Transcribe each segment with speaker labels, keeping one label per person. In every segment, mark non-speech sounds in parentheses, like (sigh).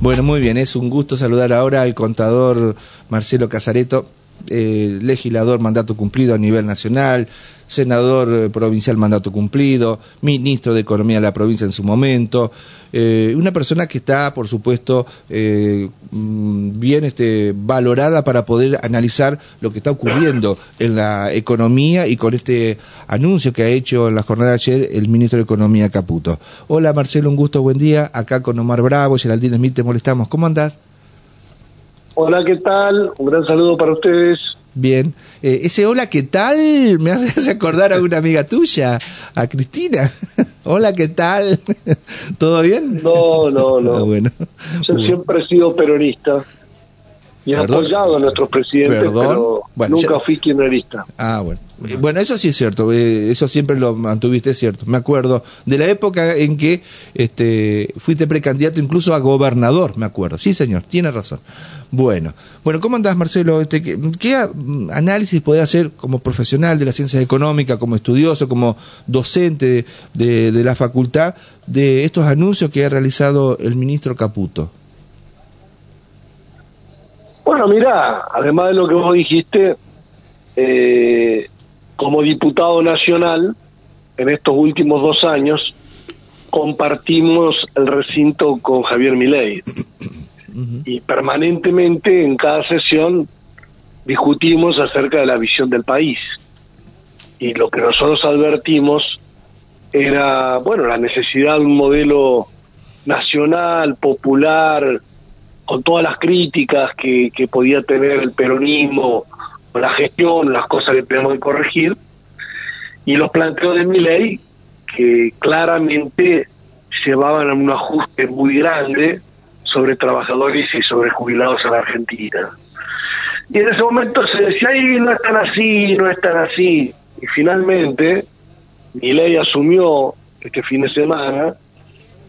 Speaker 1: bueno, muy bien, es un gusto saludar ahora al contador Marcelo Casareto, eh, legislador mandato cumplido a nivel nacional, senador eh, provincial mandato cumplido, ministro de Economía de la provincia en su momento, eh, una persona que está, por supuesto, mm, bien este, valorada para poder analizar lo que está ocurriendo en la economía y con este anuncio que ha hecho en la jornada de ayer el ministro de Economía Caputo. Hola Marcelo, un gusto, buen día. Acá con Omar Bravo, Geraldine Smith, te molestamos. ¿Cómo andás?
Speaker 2: Hola, ¿qué tal? Un gran saludo para ustedes.
Speaker 1: Bien. Eh, ese hola, ¿qué tal? Me hace acordar a una amiga tuya, a Cristina. (laughs) hola, ¿qué tal? (laughs) ¿Todo bien?
Speaker 2: No, no, no. (laughs) Ah, bueno. Yo siempre he sido peronista y he apoyado a nuestros presidentes, pero nunca fui kirchnerista.
Speaker 1: Ah, bueno. Bueno, eso sí es cierto, eh, eso siempre lo mantuviste cierto. Me acuerdo de la época en que este, fuiste precandidato incluso a gobernador, me acuerdo. Sí, señor, tiene razón. Bueno, bueno, ¿cómo andás, Marcelo? Este, ¿qué, análisis podés hacer como profesional de la ciencia económica, como estudioso, como docente de, de la facultad, de estos anuncios que ha realizado el ministro Caputo?
Speaker 2: Bueno, mira, además de lo que vos dijiste, eh, como diputado nacional, en estos últimos dos años, compartimos el recinto con Javier Milei. Y permanentemente en cada sesión discutimos acerca de la visión del país. Y lo que nosotros advertimos era, bueno, la necesidad de un modelo nacional, popular, con todas las críticas que, podía tener el peronismo la gestión, las cosas que tenemos que corregir, y los planteos de mi ley que claramente llevaban a un ajuste muy grande sobre trabajadores y sobre jubilados en la Argentina. Y en ese momento se decía, ay, no están así, no están así. Y finalmente, mi ley asumió este fin de semana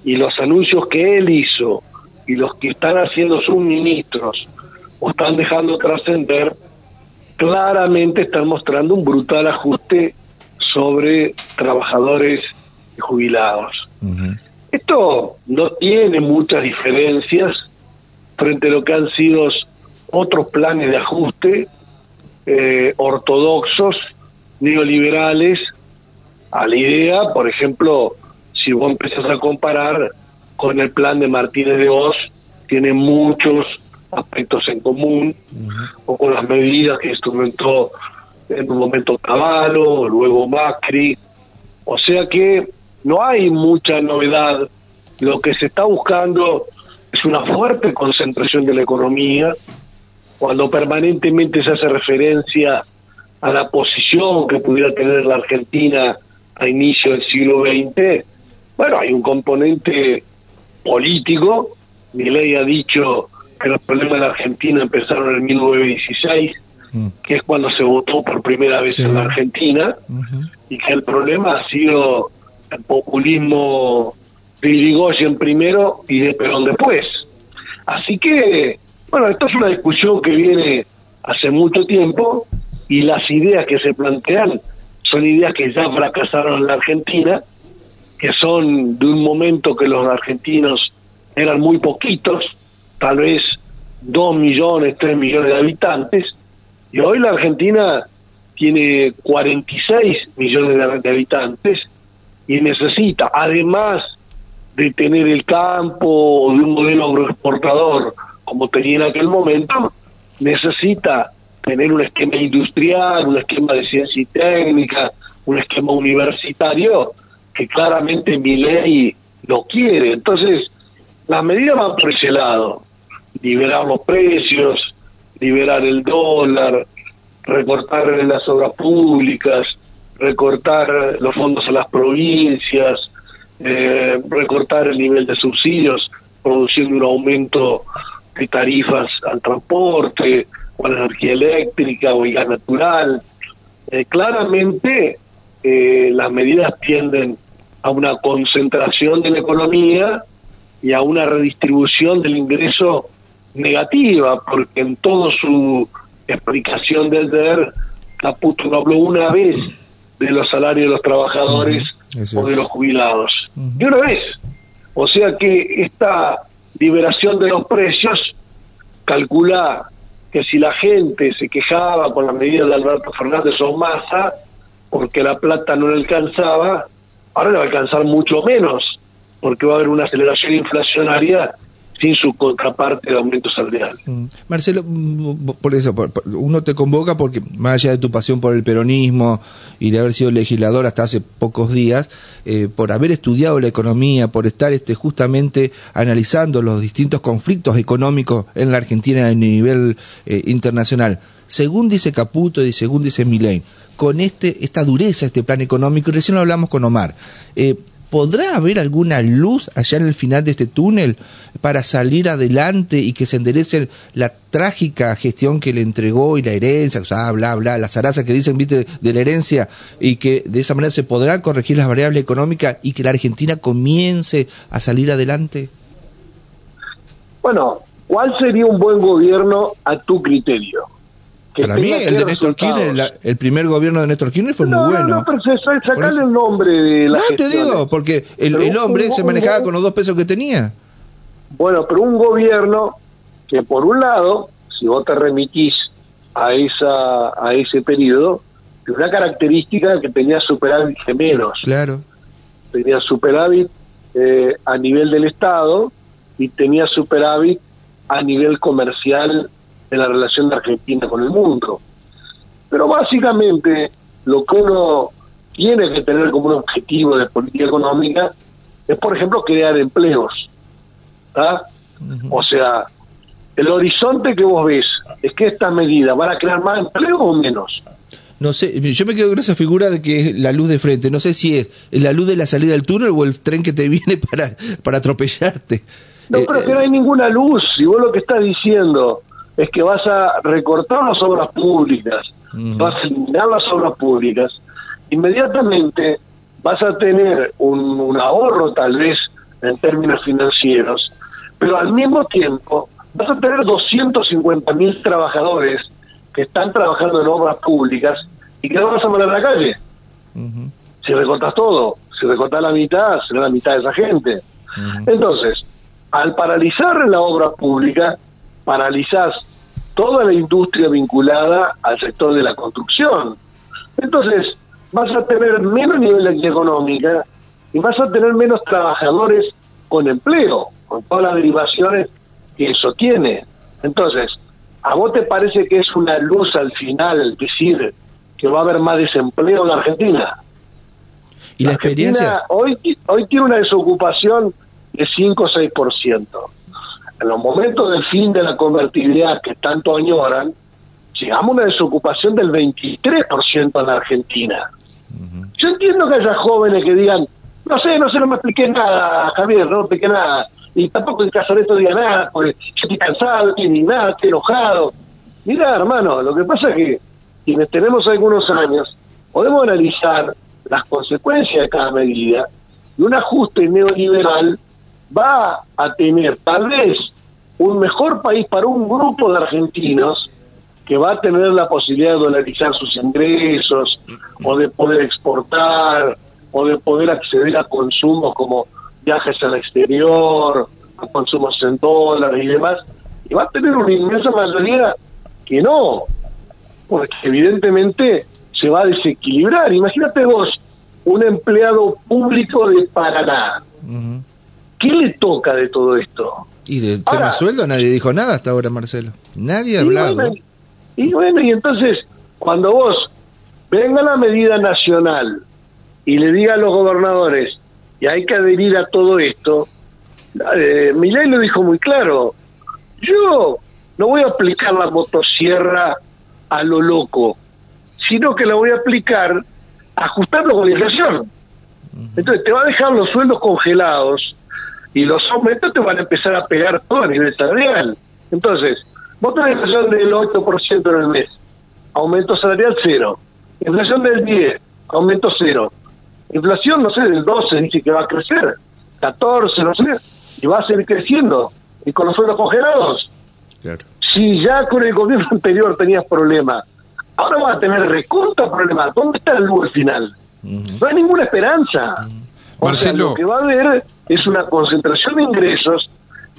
Speaker 2: y los anuncios que él hizo y los que están haciendo sus ministros o están dejando trascender claramente están mostrando un brutal ajuste sobre trabajadores y jubilados. Esto no tiene muchas diferencias frente a lo que han sido otros planes de ajuste eh, ortodoxos, neoliberales, a la idea, por ejemplo, si vos empezás a comparar con el plan de Martínez de Oz, tiene muchos aspectos en común, o con las medidas que instrumentó en un momento Caballo, luego Macri. O sea que no hay mucha novedad. Lo que se está buscando es una fuerte concentración de la economía, cuando permanentemente se hace referencia a la posición que pudiera tener la Argentina a inicio del siglo XX, bueno, hay un componente político. Mi ley ha dicho que los problemas de la Argentina empezaron en 1916, mm. que es cuando se votó por primera vez en la Argentina, y que el problema ha sido el populismo de Irigoyen primero y de Perón después. Así que, bueno, esto es una discusión que viene hace mucho tiempo y las ideas que se plantean son ideas que ya fracasaron en la Argentina, que son de un momento que los argentinos eran muy poquitos, tal vez dos millones, tres millones de habitantes, y hoy la Argentina tiene 46 millones de, habitantes y necesita, además de tener el campo de un modelo agroexportador como tenía en aquel momento, necesita tener un esquema industrial, un esquema de ciencia y técnica, un esquema universitario que claramente mi ley lo quiere. Entonces, las medidas van por ese lado liberar los precios, liberar el dólar, recortar las obras públicas, recortar los fondos a las provincias, eh, recortar el nivel de subsidios, produciendo un aumento de tarifas al transporte, a la energía eléctrica o gas natural. Eh, claramente eh, las medidas tienden a una concentración de la economía y a una redistribución del ingreso negativa, porque en toda su explicación del deber, Caputo no habló una vez de los salarios de los trabajadores o de los jubilados. De una vez. O sea que esta liberación de los precios, calcula que si la gente se quejaba con la medida de Alberto Fernández o Massa, porque la plata no le alcanzaba, ahora le va a alcanzar mucho menos, porque va a haber una aceleración inflacionaria sin su contraparte de aumento salarial.
Speaker 1: Mm. Marcelo, mm, por eso, uno te convoca porque más allá de tu pasión por el peronismo y de haber sido legislador hasta hace pocos días, eh, por haber estudiado la economía, por estar este, justamente analizando los distintos conflictos económicos en la Argentina a nivel eh, internacional, según dice Caputo y según dice Milei, con este, esta dureza, este plan económico, y recién lo hablamos con Omar, eh, ¿podrá haber alguna luz allá en el final de este túnel para salir adelante y que se enderece la trágica gestión que le entregó y la herencia, o sea, bla, bla, las zarazas que dicen, viste, de la herencia, y que de esa manera se podrá corregir las variables económicas y que la Argentina comience a salir adelante?
Speaker 2: Bueno, ¿cuál sería un buen gobierno a tu criterio?
Speaker 1: Para mí, el de Néstor Kirchner, el primer gobierno de Néstor Kirchner fue muy bueno.
Speaker 2: No, pero sacale el nombre de la
Speaker 1: No, te digo, porque el, hombre se manejaba con los dos pesos que tenía.
Speaker 2: Bueno, pero un gobierno que por un lado, si vos te remitís a esa a ese periodo, una característica que tenía superávit gemelos.
Speaker 1: Claro.
Speaker 2: Tenía superávit eh, a nivel del Estado y tenía superávit a nivel comercial en la relación de Argentina con el mundo. Pero básicamente lo que uno tiene que tener como un objetivo de política económica es, por ejemplo, crear empleos. O sea, el horizonte que vos ves es que estas medidas van a crear más empleo o menos.
Speaker 1: No sé, yo me quedo con esa figura de que es la luz de frente. No sé si es la luz de la salida del túnel o el tren que te viene para, para atropellarte.
Speaker 2: No, pero que no hay ninguna luz. Si vos lo que estás diciendo es que vas a recortar las obras públicas, vas a eliminar las obras públicas, inmediatamente vas a tener un, ahorro tal vez en términos financieros, pero al mismo tiempo vas a tener 250 mil trabajadores que están trabajando en obras públicas y que no vas a mandar a la calle. Si recortas todo, si recortas la mitad, será la mitad de esa gente. Entonces, al paralizar la obra pública, paralizás toda la industria vinculada al sector de la construcción. Entonces, vas a tener menos nivel de económica y vas a tener menos trabajadores con empleo, con todas las derivaciones que eso tiene. Entonces, ¿a vos te parece que es una luz al final decir que va a haber más desempleo en la Argentina?
Speaker 1: ¿Y la, experiencia?
Speaker 2: Hoy, hoy tiene una desocupación de 5 o 6% en los momentos del fin de la convertibilidad que tanto añoran, llegamos a una desocupación del 23% en la Argentina. Yo entiendo que haya jóvenes que digan, no sé, no sé, no me expliqué nada, Javier, no me expliqué nada. Y tampoco el Casareto diga nada, porque yo estoy cansado, ni nada, estoy enojado. Mira, hermano, lo que pasa es que quienes tenemos algunos años, podemos analizar las consecuencias de cada medida y un ajuste neoliberal va a tener tal vez un mejor país para un grupo de argentinos que va a tener la posibilidad de dolarizar sus ingresos o de poder exportar o de poder acceder a consumos como viajes al exterior, a consumos en dólares y demás, y va a tener una inmensa mayoría que no, porque evidentemente se va a desequilibrar. Imagínate vos, un empleado público de Paraná, ¿Qué le toca de todo esto?
Speaker 1: Y del tema sueldo nadie dijo nada hasta ahora, Marcelo. Nadie ha hablado.
Speaker 2: y bueno, y entonces, cuando vos venga la medida nacional y le diga a los gobernadores, y hay que adherir a todo esto, eh, Milay lo dijo muy claro, yo no voy a aplicar la motosierra a lo loco, sino que la voy a aplicar ajustando con la inflación. Entonces te va a dejar los sueldos congelados y los aumentos te van a empezar a pegar todo a nivel salarial. Entonces, vos tenés inflación del 8% en el mes, aumento salarial cero, inflación del 10, aumento cero, inflación, no sé, del 12 dice que va a crecer, 14, no sé, y va a seguir creciendo, y con los sueldos congelados. Si ya con el gobierno (laughs) anterior tenías problemas, ahora vas a tener recontra problemas. ¿Dónde está el luz final? No hay ninguna esperanza. O sea, lo que va a haber es una concentración de ingresos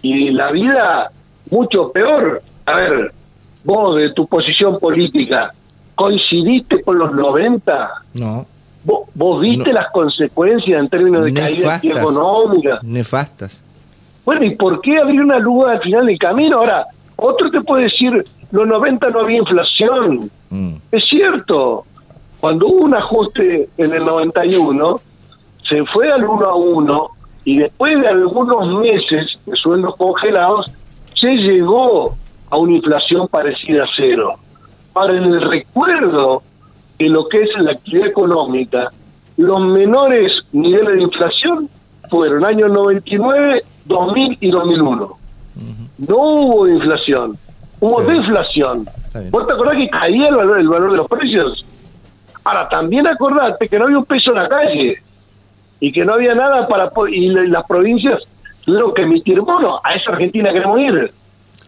Speaker 2: y la vida mucho peor. A ver, vos de tu posición política, ¿coincidiste con los 90?
Speaker 1: No.
Speaker 2: ¿Vos, viste las consecuencias en términos de caída económica?
Speaker 1: Nefastas.
Speaker 2: Bueno, ¿y por qué abrir una luz al final del camino? Ahora, otro te puede decir, los 90 no había inflación. Mm. Es cierto, cuando hubo un ajuste en el 91, se fue al 1 a 1 y después de algunos meses de sueldos congelados, se llegó a una inflación parecida a cero. En el recuerdo de lo que es la actividad económica, los menores niveles de inflación fueron años 99, 2000 y 2001. No hubo inflación, hubo deflación. ¿Vos te acordás que caía el valor, el valor de los precios? Ahora, también acordate que no había un peso en la calle y que no había nada para... Y las provincias tuvieron que emitir bonos. A esa Argentina queremos ir.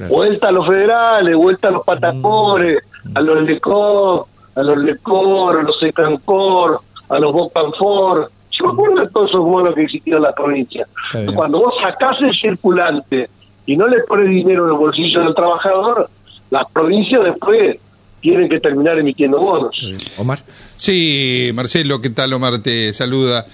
Speaker 2: Vuelta a los federales, vuelta a los patacones, a los LECOR, a los LECOR, a los ECANCOR, a los BOCANFOR. Yo me acuerdo de todos esos bonos que existían en la provincia. Cuando vos sacás el circulante y no le pones dinero en el bolsillo del trabajador, las provincias después tienen que terminar emitiendo bonos.
Speaker 3: Omar. Sí, Marcelo, ¿qué tal? Omar te saluda.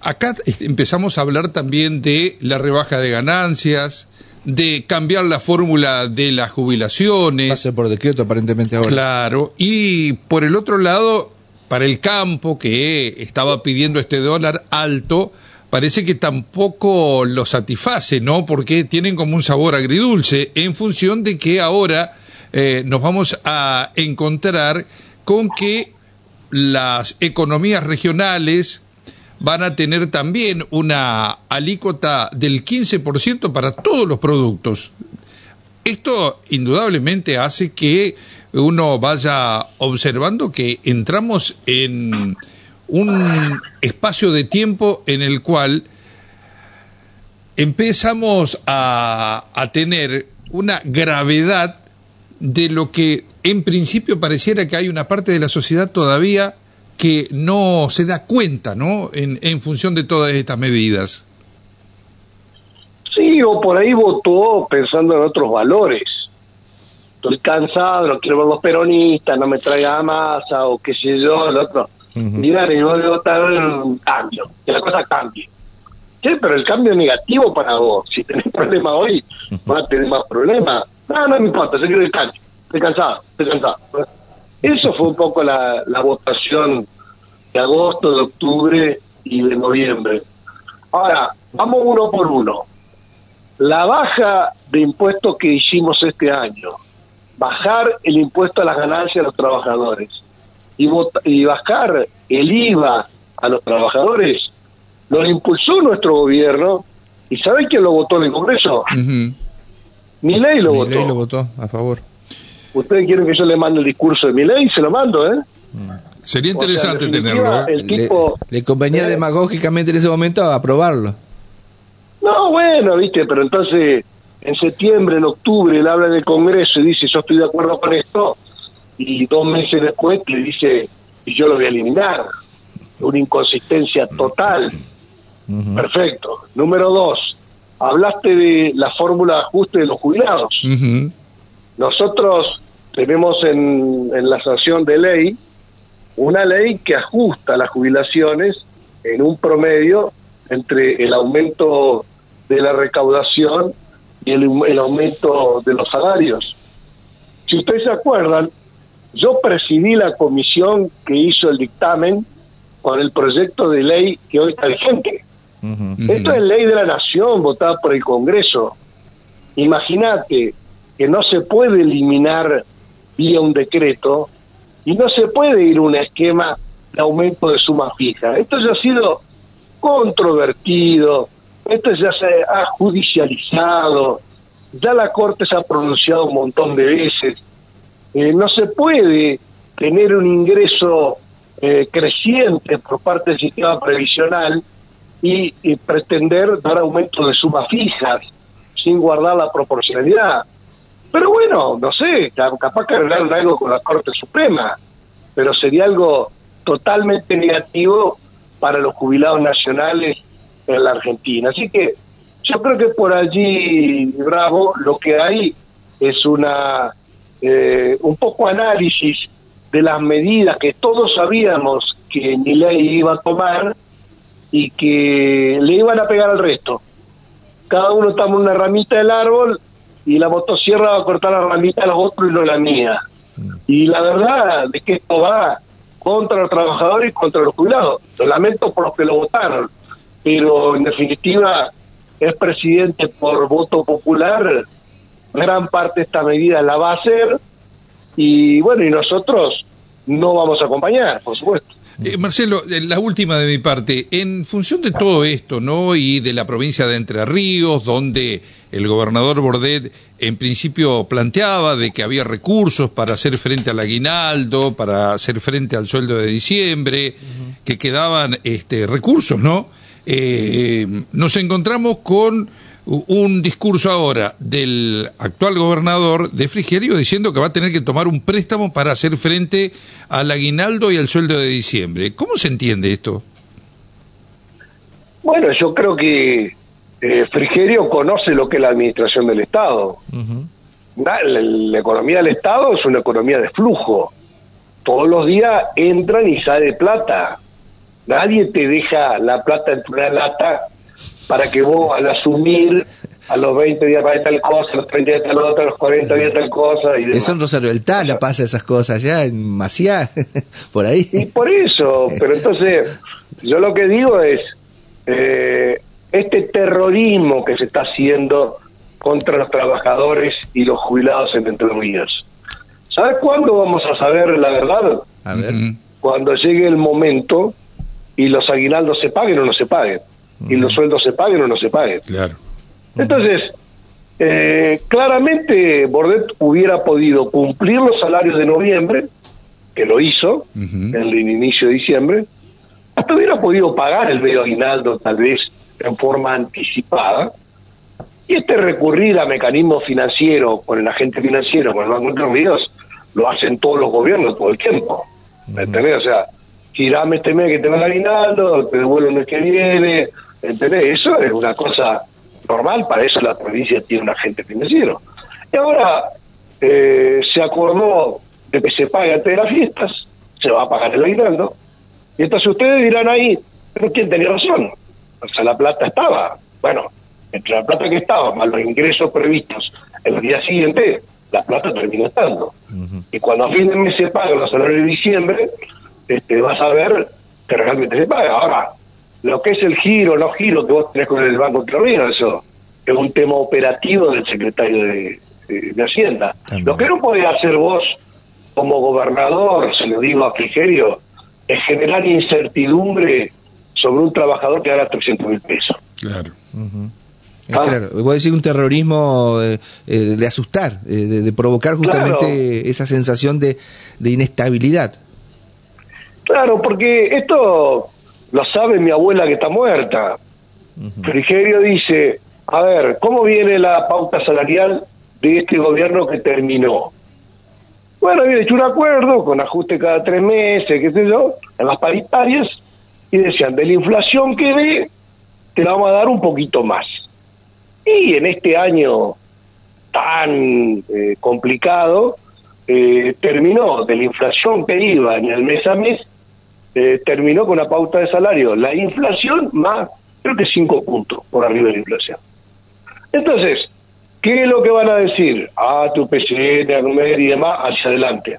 Speaker 3: Acá empezamos a hablar también de la rebaja de ganancias, de cambiar la fórmula de las jubilaciones.
Speaker 1: Pase por decreto aparentemente ahora.
Speaker 3: Claro, y por el otro lado, para el campo que estaba pidiendo este dólar alto, parece que tampoco lo satisface, ¿no? Porque tienen como un sabor agridulce en función de que ahora eh, nos vamos a encontrar con que las economías regionales van a tener también una alícuota del 15% para todos los productos. Esto indudablemente hace que uno vaya observando que entramos en un espacio de tiempo en el cual empezamos a, a tener una gravedad de lo que en principio pareciera que hay una parte de la sociedad todavía que no se da cuenta, ¿no? En, en función de todas estas medidas.
Speaker 2: Sí, o por ahí votó pensando en otros valores. Estoy cansado, no quiero ver los peronistas, no me traiga masa, o qué sé yo, el otro. Mira, yo voy a votar un cambio, que la cosa cambie. Sí, pero el cambio es negativo para vos. Si tenés (laughs) problemas hoy, vas a tener más problemas no, no me importa, yo quiero. Estoy cansado, estoy cansado. Eso fue un poco la, la votación de agosto, de octubre y de noviembre. Ahora, vamos uno por uno. La baja de impuestos que hicimos este año, bajar el impuesto a las ganancias de los trabajadores y, y bajar el IVA a los trabajadores, lo impulsó nuestro gobierno. ¿Y sabe quién lo votó en el Congreso? Mi ley lo votó.
Speaker 1: ley lo votó a favor.
Speaker 2: ¿Ustedes quieren que yo le mande el discurso de mi ley? Se lo mando, ¿eh?
Speaker 3: Sería interesante tenerlo.
Speaker 1: ¿eh? le, convenía eh, demagógicamente en ese momento aprobarlo.
Speaker 2: No, bueno, viste, pero entonces en septiembre, en octubre, él habla del Congreso y dice, yo estoy de acuerdo con esto, y dos meses después le dice, y yo lo voy a eliminar. Una inconsistencia total. Perfecto. Número dos, hablaste de la fórmula de ajuste de los jubilados. Nosotros tenemos en, en, la sanción de ley una ley que ajusta las jubilaciones en un promedio entre el aumento de la recaudación y el, el aumento de los salarios. Si ustedes se acuerdan, yo presidí la comisión que hizo el dictamen con el proyecto de ley que hoy está vigente. Esto es ley de la nación votada por el Congreso. Imagínate que no se puede eliminar vía un decreto y no se puede ir a un esquema de aumento de suma fija. Esto ya ha sido controvertido, esto ya se ha judicializado, ya la Corte se ha pronunciado un montón de veces. Eh, no se puede tener un ingreso eh, creciente por parte del sistema previsional y, pretender dar aumento de sumas fijas sin guardar la proporcionalidad. Pero bueno, no sé, capaz que arreglar algo con la Corte Suprema, pero sería algo totalmente negativo para los jubilados nacionales en la Argentina. Así que Yo creo que por allí, Bravo, lo que hay es una eh, un poco análisis de las medidas que todos sabíamos que ley iba a tomar y que le iban a pegar al resto. Cada uno toma una ramita del árbol y la motosierra va a cortar la ramita de los otros y no la mía. Y la verdad es que esto va contra los trabajadores y contra los jubilados. Lo lamento por los que lo votaron, pero en definitiva es presidente por voto popular, gran parte de esta medida la va a hacer y bueno, y nosotros no vamos a acompañar, por supuesto.
Speaker 3: Eh, Marcelo, eh, la última de mi parte. En función de todo esto, ¿no? Y de la provincia de Entre Ríos, donde el gobernador Bordet en principio planteaba de que había recursos para hacer frente al aguinaldo, para hacer frente al sueldo de diciembre, que quedaban este, recursos, ¿no? Eh, nos encontramos con un discurso ahora del actual gobernador de Frigerio diciendo que va a tener que tomar un préstamo para hacer frente al aguinaldo y al sueldo de diciembre. ¿Cómo se entiende esto?
Speaker 2: Bueno, yo creo que eh, Frigerio conoce lo que es la administración del Estado. la, economía del Estado es una economía de flujo. Todos los días entran y sale plata. Nadie te deja la plata en tu lata para que vos al asumir a los 20 días para tal cosa, a los 30 días tal otra, a los 40 días tal cosa. Y
Speaker 1: Eso en Rosario del Tala pasa esas cosas, ya en Maciá, (laughs) por ahí.
Speaker 2: Y por eso, pero entonces yo lo que digo es, eh, este terrorismo que se está haciendo contra los trabajadores y los jubilados en Entre Ríos. ¿Sabes cuándo vamos a saber la verdad?
Speaker 1: A ver.
Speaker 2: Cuando llegue el momento y los aguinaldos se paguen o no se paguen y los sueldos se paguen o no se paguen.
Speaker 3: Claro.
Speaker 2: Entonces, eh, claramente Bordet hubiera podido cumplir los salarios de noviembre, que lo hizo en el inicio de diciembre, hasta hubiera podido pagar el medio aguinaldo tal vez en forma anticipada, y este recurrir a mecanismos financieros con el agente financiero, con el Banco de Unidos, lo hacen todos los gobiernos todo el tiempo. ¿Me entendés? O sea, girame este mes que te va el aguinaldo, te devuelvo el mes que viene, ¿Entendés? Eso es una cosa normal, para eso la provincia tiene un agente financiero. Y ahora eh, se acordó de que se pague antes de las fiestas, se va a pagar el aguinaldo, y entonces ustedes dirán ahí, pero ¿quién tenía razón? O sea, la plata estaba. Bueno, entre la plata que estaba, más los ingresos previstos el día siguiente, la plata terminó estando. Y cuando a fin de mes se pagan los salarios de diciembre, este, vas a ver que realmente se paga. Ahora, lo que es el giro, no giro que vos tenés con el Banco Terreno, eso es un tema operativo del secretario de, Hacienda. Lo que no podés hacer vos como gobernador, se lo digo a Frigerio, es generar incertidumbre sobre un trabajador que gana 300 mil pesos.
Speaker 3: Claro.
Speaker 1: Ah. Claro, voy a decir un terrorismo eh, eh, de asustar, eh, de, provocar justamente esa sensación de, de inestabilidad.
Speaker 2: Claro, porque esto lo sabe mi abuela que está muerta. Frigerio dice, a ver, ¿cómo viene la pauta salarial de este gobierno que terminó? Bueno, había hecho un acuerdo con ajuste cada tres meses, qué sé yo, en las paritarias, y decían, de la inflación que ve, te la vamos a dar un poquito más. Y en este año tan eh, complicado, eh, terminó de la inflación que iba en el mes a mes, eh, terminó con la pauta de salario, la inflación más, creo que cinco puntos por arriba de la inflación. Entonces, ¿qué es lo que van a decir? Ah, tu PCN, comer y demás, hacia adelante.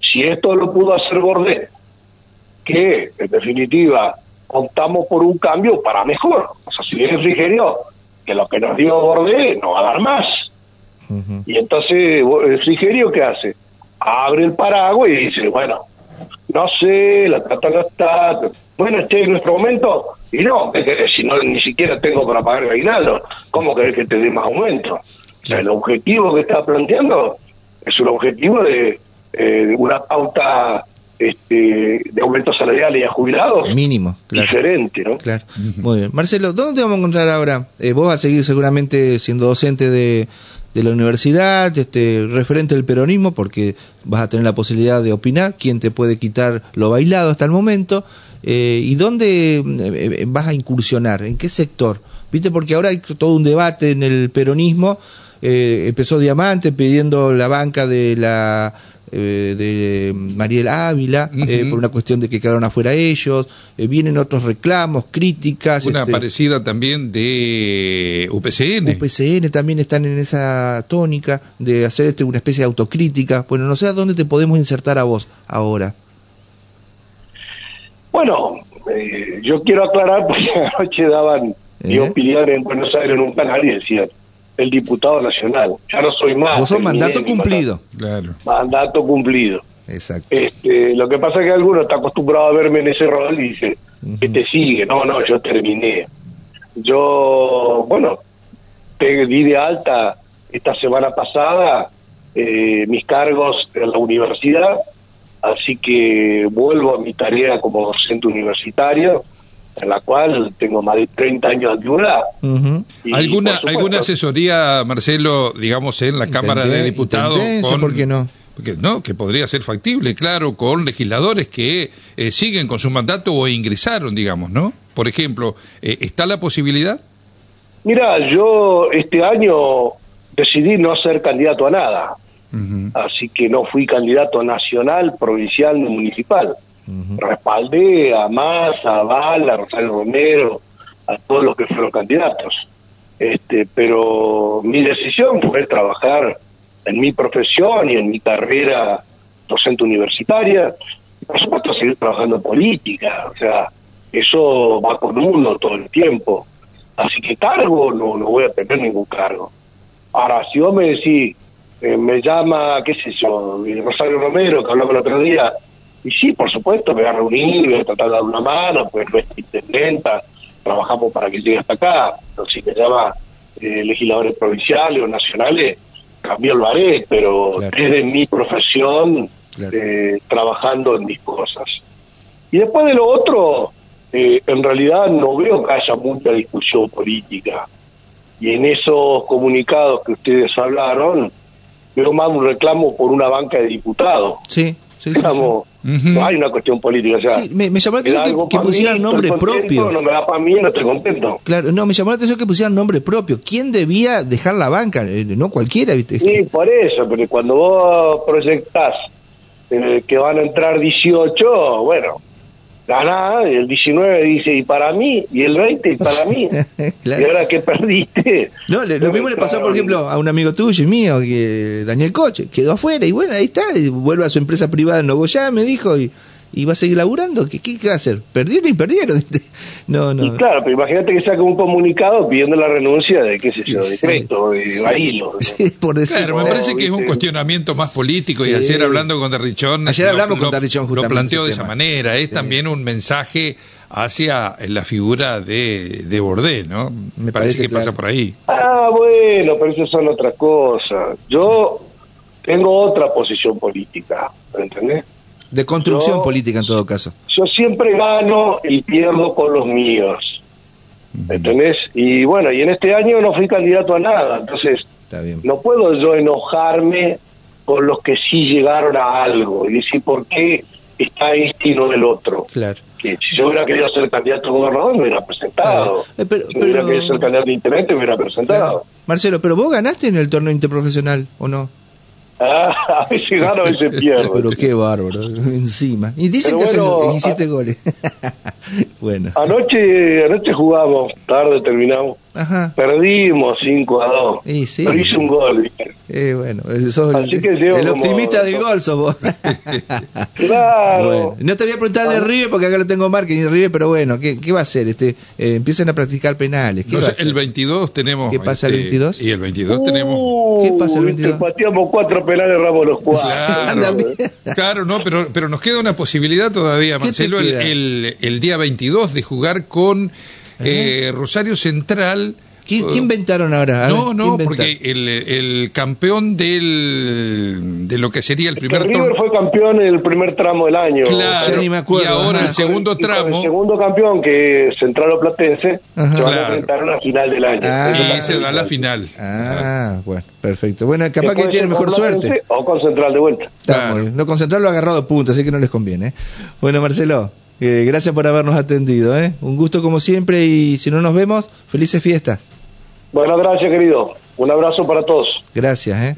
Speaker 2: Si esto lo pudo hacer Bordet, que en definitiva optamos por un cambio para mejor. O sea, si bien Frigerio, que lo que nos dio Bordet no va a dar más. Y entonces el Frigerio, ¿qué hace? Abre el paraguas y dice, bueno, no sé, la plata no está. Bueno, este es nuestro momento. Y no, si no ni siquiera tengo para pagar el aguinaldo, ¿cómo querés que te dé más aumento? O sea, el objetivo que está planteando es un objetivo de, eh, una pauta este, de aumento salarial y a jubilados
Speaker 1: mínimo
Speaker 2: diferente ¿no?
Speaker 1: claro muy bien Marcelo ¿dónde te vamos a encontrar ahora? Eh, vos vas a seguir seguramente siendo docente de, de la universidad, este, referente del peronismo, porque vas a tener la posibilidad de opinar, quién te puede quitar lo bailado hasta el momento, eh, y dónde eh, vas a incursionar, en qué sector. ¿Viste? Porque ahora hay todo un debate en el peronismo. Eh, empezó Diamante pidiendo la banca de la eh, de Mariel Ávila eh, por una cuestión de que quedaron afuera ellos. Eh, vienen otros reclamos, críticas.
Speaker 3: Una
Speaker 1: este,
Speaker 3: parecida también de UPCN.
Speaker 1: UPCN también están en esa tónica de hacer este, una especie de autocrítica. Bueno, no sé a dónde te podemos insertar a vos ahora.
Speaker 2: Bueno, eh, yo quiero aclarar porque (laughs) anoche daban mi opinión en Buenos Aires en un canal y decían el diputado nacional. Ya no soy más.
Speaker 1: vos sos mandato cumplido.
Speaker 3: Claro.
Speaker 2: Mandato cumplido.
Speaker 1: Exacto.
Speaker 2: Este, lo que pasa es que alguno está acostumbrado a verme en ese rol y dice. ¿qué te sigue? No, no, yo terminé. Yo, bueno, te di de alta esta semana pasada eh, mis cargos en la universidad, así que vuelvo a mi tarea como docente universitario, en la cual tengo más de 30 años de. Y,
Speaker 3: ¿Alguna,
Speaker 2: supuesto,
Speaker 3: ¿Alguna asesoría, Marcelo, digamos, en la Cámara de Diputados?
Speaker 1: intendencia, ¿por qué no?
Speaker 3: Porque, no, que podría ser factible, claro, con legisladores que eh, siguen con su mandato o ingresaron, digamos, ¿no? Por ejemplo, eh, ¿está la posibilidad?
Speaker 2: Mira, yo este año decidí no ser candidato a nada. Así que no fui candidato nacional, provincial ni municipal.
Speaker 1: Ujú.
Speaker 2: Respaldé a Massa, a Bala, a Rosario Romero, a todos los que fueron candidatos. Este, pero mi decisión fue trabajar en mi profesión y en mi carrera docente universitaria. Y por supuesto, seguir trabajando en política. O sea, eso va con uno todo el tiempo. Así que cargo, no, no voy a tener ningún cargo. Ahora, si vos me decís, eh, me llama, qué sé yo, Rosario Romero, que hablamos el otro día, y sí, por supuesto, me voy a reunir, voy a tratar de dar una mano, pues no es intendenta, trabajamos para que llegue hasta acá. Pero si me llama eh, legisladores provinciales o nacionales, también lo haré, pero
Speaker 1: Claro.
Speaker 2: desde mi profesión,
Speaker 1: Claro.
Speaker 2: eh, trabajando en mis cosas. Y después de lo otro, eh, en realidad no veo que haya mucha discusión política. Y en esos comunicados que ustedes hablaron, veo más un reclamo por una banca de diputados.
Speaker 1: Sí, sí, sí,
Speaker 2: Digamos,
Speaker 3: Ujú.
Speaker 2: no hay una cuestión política. O sea,
Speaker 1: me, me llamó la atención que, que pusieran
Speaker 2: mí,
Speaker 1: nombre propio.
Speaker 2: No me da para mí, no estoy contento.
Speaker 1: Claro, no, me llamó la atención que pusieran nombre propio. ¿Quién debía dejar la banca? Eh, No cualquiera, ¿viste?
Speaker 2: Sí, por eso, pero cuando vos proyectás eh, que van a entrar 18, bueno, ganás, y el 19 dice, y para mí, y el 20, y para mí.
Speaker 1: Claro. (laughs)
Speaker 2: Y ahora que perdiste.
Speaker 1: No, le- lo mismo le pasó, por ejemplo, a un amigo tuyo y mío, que Daniel Coche, quedó afuera y bueno, ahí está, y vuelve a su empresa privada en Nogoyá, me dijo, y, y va a seguir laburando. ¿Qué, qué, qué va a hacer? ¿Perdieron (laughs) y perdieron? No,
Speaker 2: Y
Speaker 1: no.
Speaker 2: claro, pero imagínate que saca un comunicado pidiendo la renuncia de, qué sé yo, de
Speaker 1: sí.
Speaker 2: Creto, de Bailo. ¿no?
Speaker 1: Sí, por decir.
Speaker 3: Claro, me
Speaker 2: no,
Speaker 3: parece que es un cuestionamiento más político y ayer hablando con Derrichón...
Speaker 1: Ayer
Speaker 3: lo-
Speaker 1: hablamos con
Speaker 3: lo-
Speaker 1: Derrichón
Speaker 3: Lo
Speaker 1: justamente
Speaker 3: planteó de esa manera, es
Speaker 1: Sí.
Speaker 3: también un mensaje hacia la figura de, de Bordé, ¿no?
Speaker 1: Me
Speaker 3: parece,
Speaker 1: parece
Speaker 3: que pasa por ahí.
Speaker 2: Ah, bueno, pero eso son otras cosas. Yo tengo otra posición política, ¿entendés?
Speaker 1: De construcción
Speaker 2: Yo-
Speaker 1: política en todo caso.
Speaker 2: Yo siempre gano y pierdo con los míos, ¿entendés? Y bueno, y en este año no fui candidato a nada, entonces
Speaker 1: Está bien.
Speaker 2: no puedo yo enojarme con los que sí llegaron a algo y decir por qué está este y no el otro.
Speaker 1: Claro.
Speaker 2: Que si yo hubiera querido ser candidato a gobernador, me hubiera presentado.
Speaker 1: Claro. Eh, pero-
Speaker 2: si hubiera
Speaker 1: pero-
Speaker 2: querido ser candidato a intendente, me hubiera presentado.
Speaker 1: Claro. Marcelo, pero vos ganaste en el torneo interprofesional, ¿o no?
Speaker 2: Ah, (laughs) a veces gano, a veces (laughs) pierdo.
Speaker 1: Pero qué bárbaro, encima. Y dicen
Speaker 2: Pero
Speaker 1: que
Speaker 2: bueno,
Speaker 1: 17 goles. (laughs) bueno.
Speaker 2: Anoche, anoche jugamos, tarde terminamos.
Speaker 1: Ajá.
Speaker 2: Perdimos 5 a 2.
Speaker 1: Y sí.
Speaker 2: Pero hice un gol.
Speaker 1: Eh, bueno, sos el,
Speaker 2: Así que llevo
Speaker 1: el
Speaker 2: como-
Speaker 1: optimista del gol, sos vos.
Speaker 2: Claro.
Speaker 1: Bueno, no te voy a preguntar de River porque acá lo tengo marketing de River, pero bueno, ¿qué, qué va a hacer? Este, eh, empiezan a practicar penales. ¿Qué
Speaker 3: No
Speaker 1: va
Speaker 3: sé,
Speaker 1: a hacer?
Speaker 3: el 22 tenemos...
Speaker 1: ¿Qué pasa el
Speaker 3: este,
Speaker 1: 22?
Speaker 3: Y el 22 tenemos...
Speaker 2: Uh,
Speaker 1: ¿Qué pasa el
Speaker 2: viste,
Speaker 1: 22?
Speaker 2: Pateamos cuatro penales, Ramos los cuatro.
Speaker 3: Claro, claro, no, pero, pero nos queda una posibilidad todavía,
Speaker 1: ¿Qué te
Speaker 3: Marcelo, el, el, el día 22 de jugar con eh, Rosario Central
Speaker 1: ¿Quién, quién inventaron ahora? A
Speaker 3: No,
Speaker 1: ver,
Speaker 3: no,
Speaker 1: ¿quién
Speaker 3: porque el, el campeón del, de lo que sería el
Speaker 2: Que
Speaker 3: primer
Speaker 2: River
Speaker 3: torneo.
Speaker 2: fue campeón en el primer tramo del año.
Speaker 3: Claro,
Speaker 1: Ya ni me acuerdo,
Speaker 3: y ahora
Speaker 1: ajá.
Speaker 3: el segundo
Speaker 2: con
Speaker 3: tramo.
Speaker 2: El segundo campeón, que es Central o Platense,
Speaker 1: Ajá.
Speaker 2: se van
Speaker 3: Claro.
Speaker 2: a enfrentar en la final del año.
Speaker 1: Ah,
Speaker 3: Y se da la
Speaker 2: claro.
Speaker 3: final.
Speaker 1: Ah, bueno, perfecto. Bueno, capaz que tiene mejor
Speaker 2: con
Speaker 1: suerte.
Speaker 2: O con Central de vuelta.
Speaker 1: Está
Speaker 3: Claro.
Speaker 1: muy bien. No concentrarlo ha agarrado punta, así que no les conviene. ¿eh? Bueno, Marcelo, eh, gracias por habernos atendido. ¿eh? Un gusto como siempre y si no nos vemos, felices fiestas.
Speaker 2: Bueno, gracias, querido. Un abrazo para todos.
Speaker 1: Gracias. ¿eh?